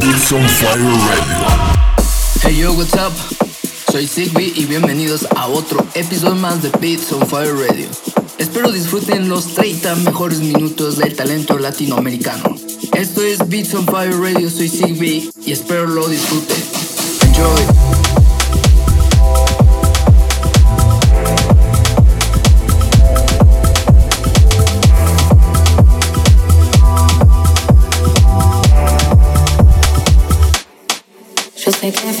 It's on Fire Radio. Hey yo, what's up? Soy Zigbee y bienvenidos a otro episodio más de Beats on Fire Radio. Espero disfruten los 30 mejores minutos del talento latinoamericano. Esto es Beats on Fire Radio, soy Zigbee y espero lo disfruten. Enjoy. baby.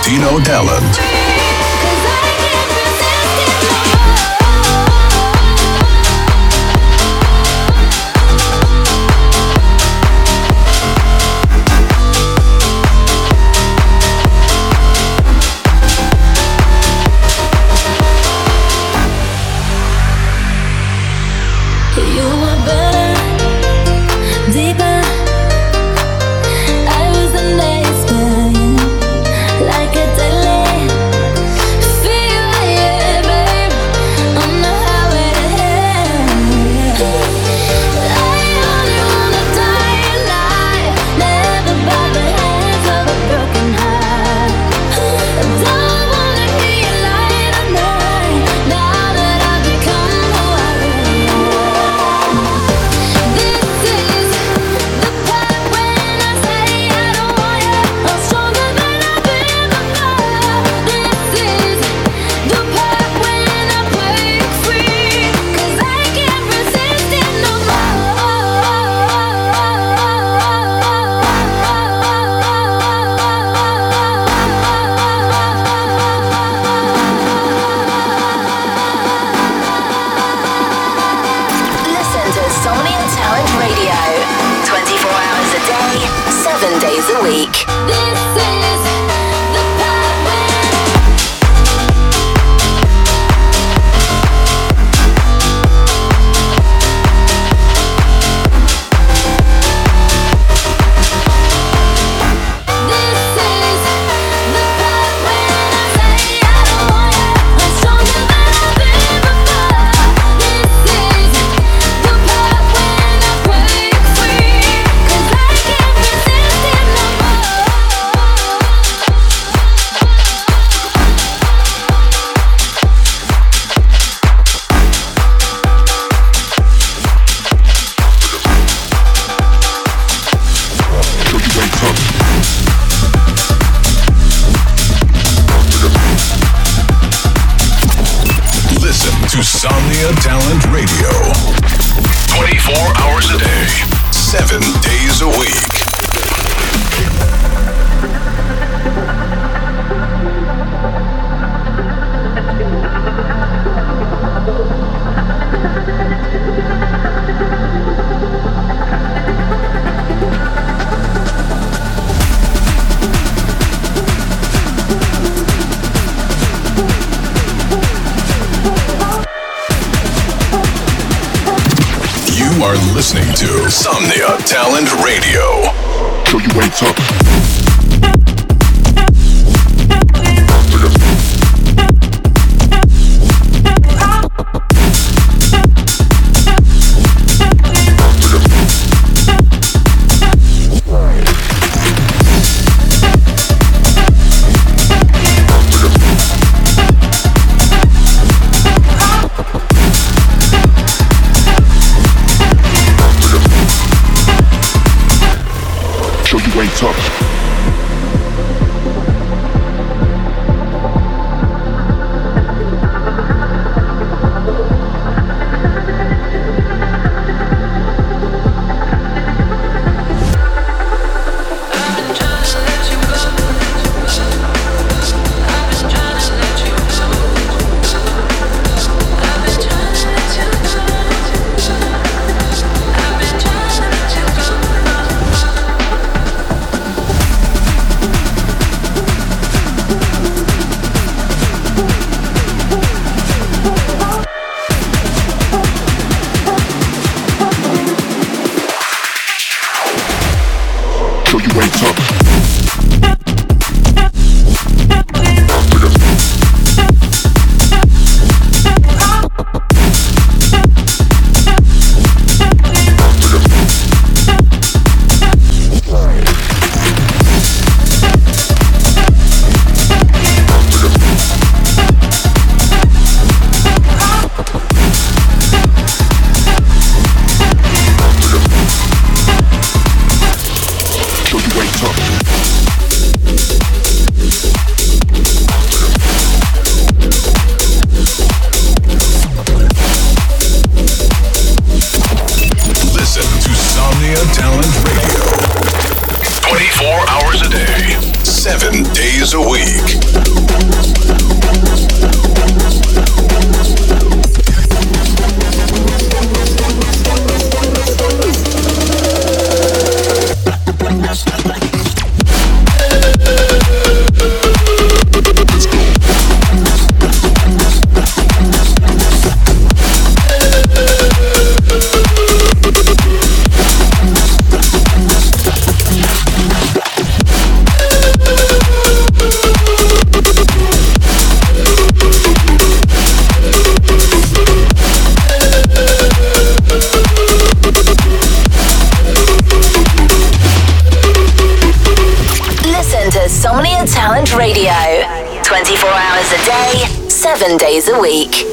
Tino Talent. So you ain't up. A week.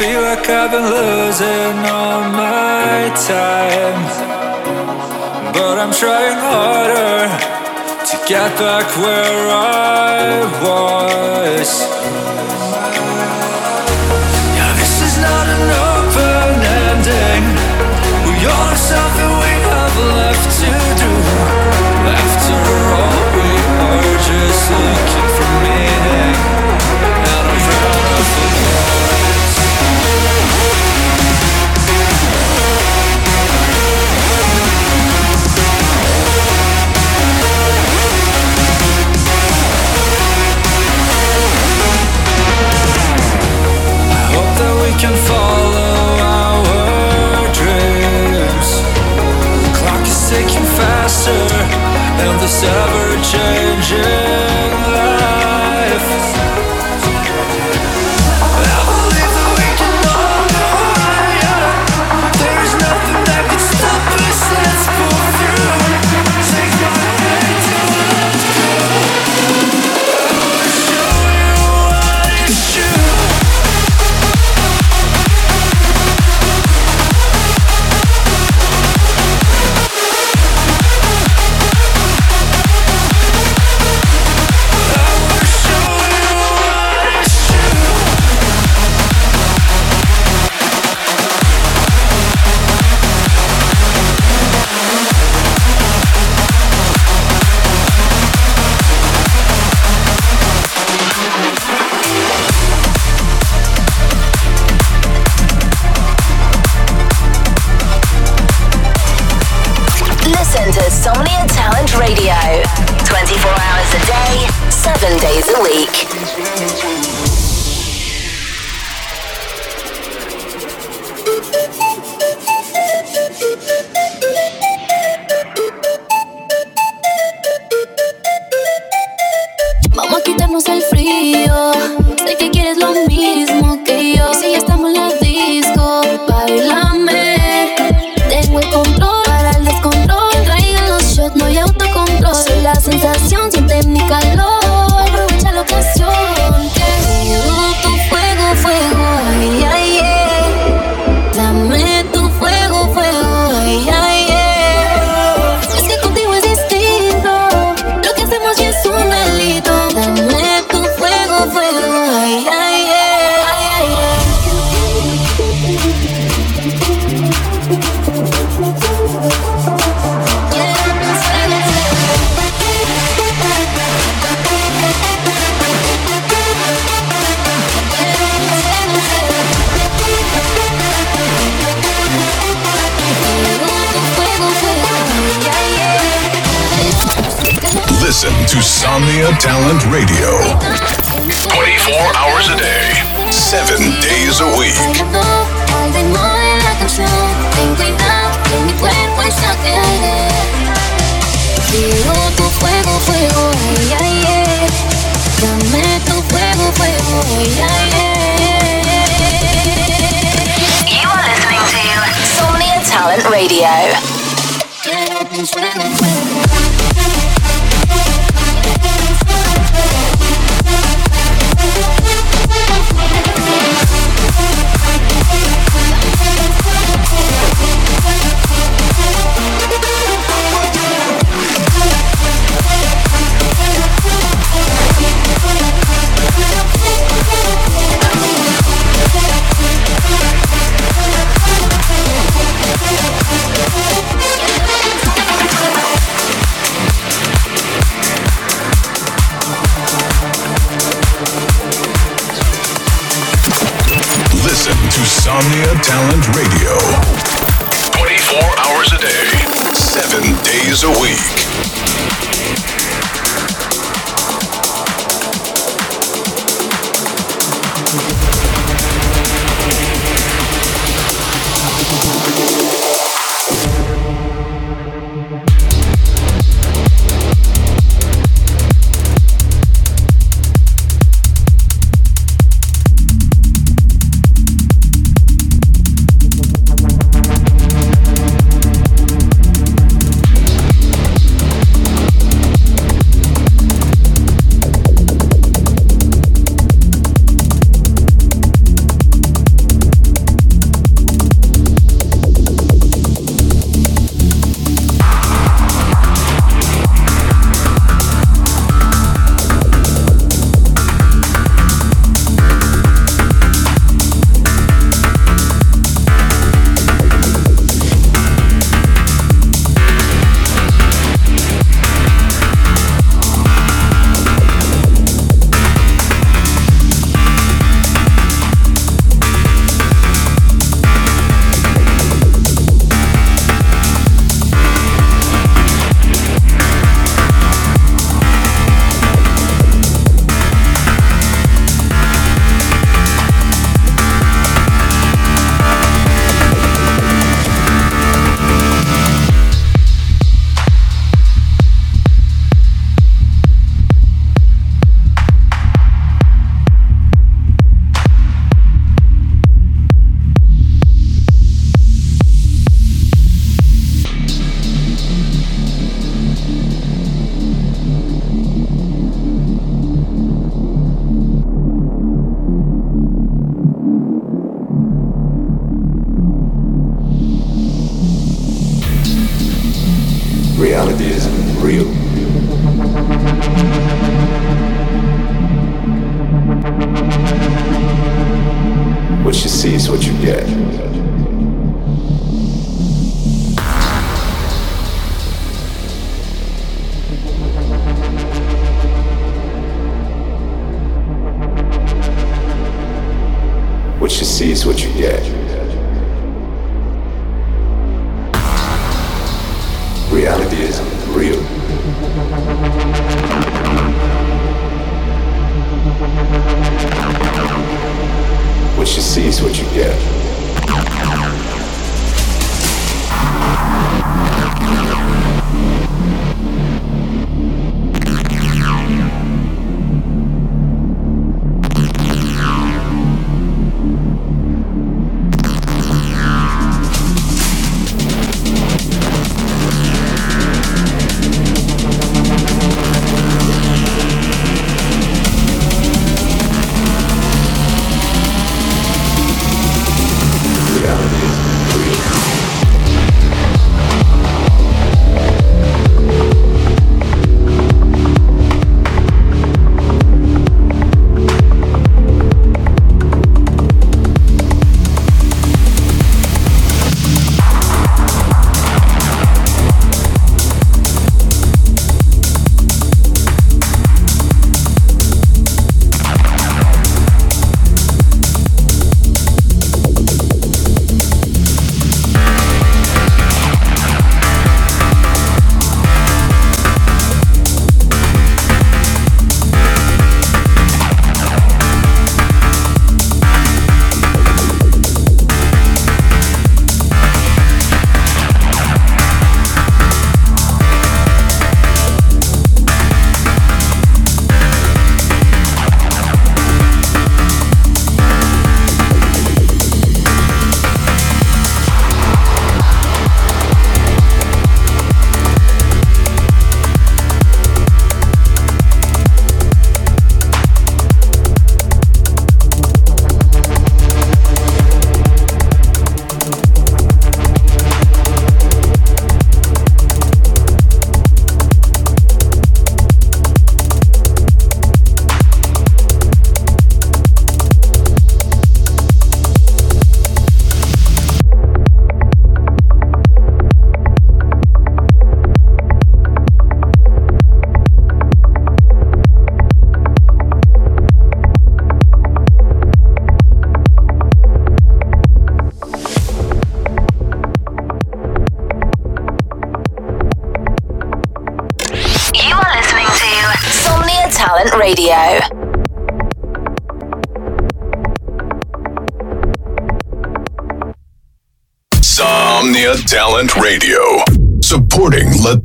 feel like I've been losing all my time. But I'm trying harder to get back where I was. Yeah, this is not an open ending. We all have something we have left to do. After all, we are just looking. And this ever changing. Tu fuego,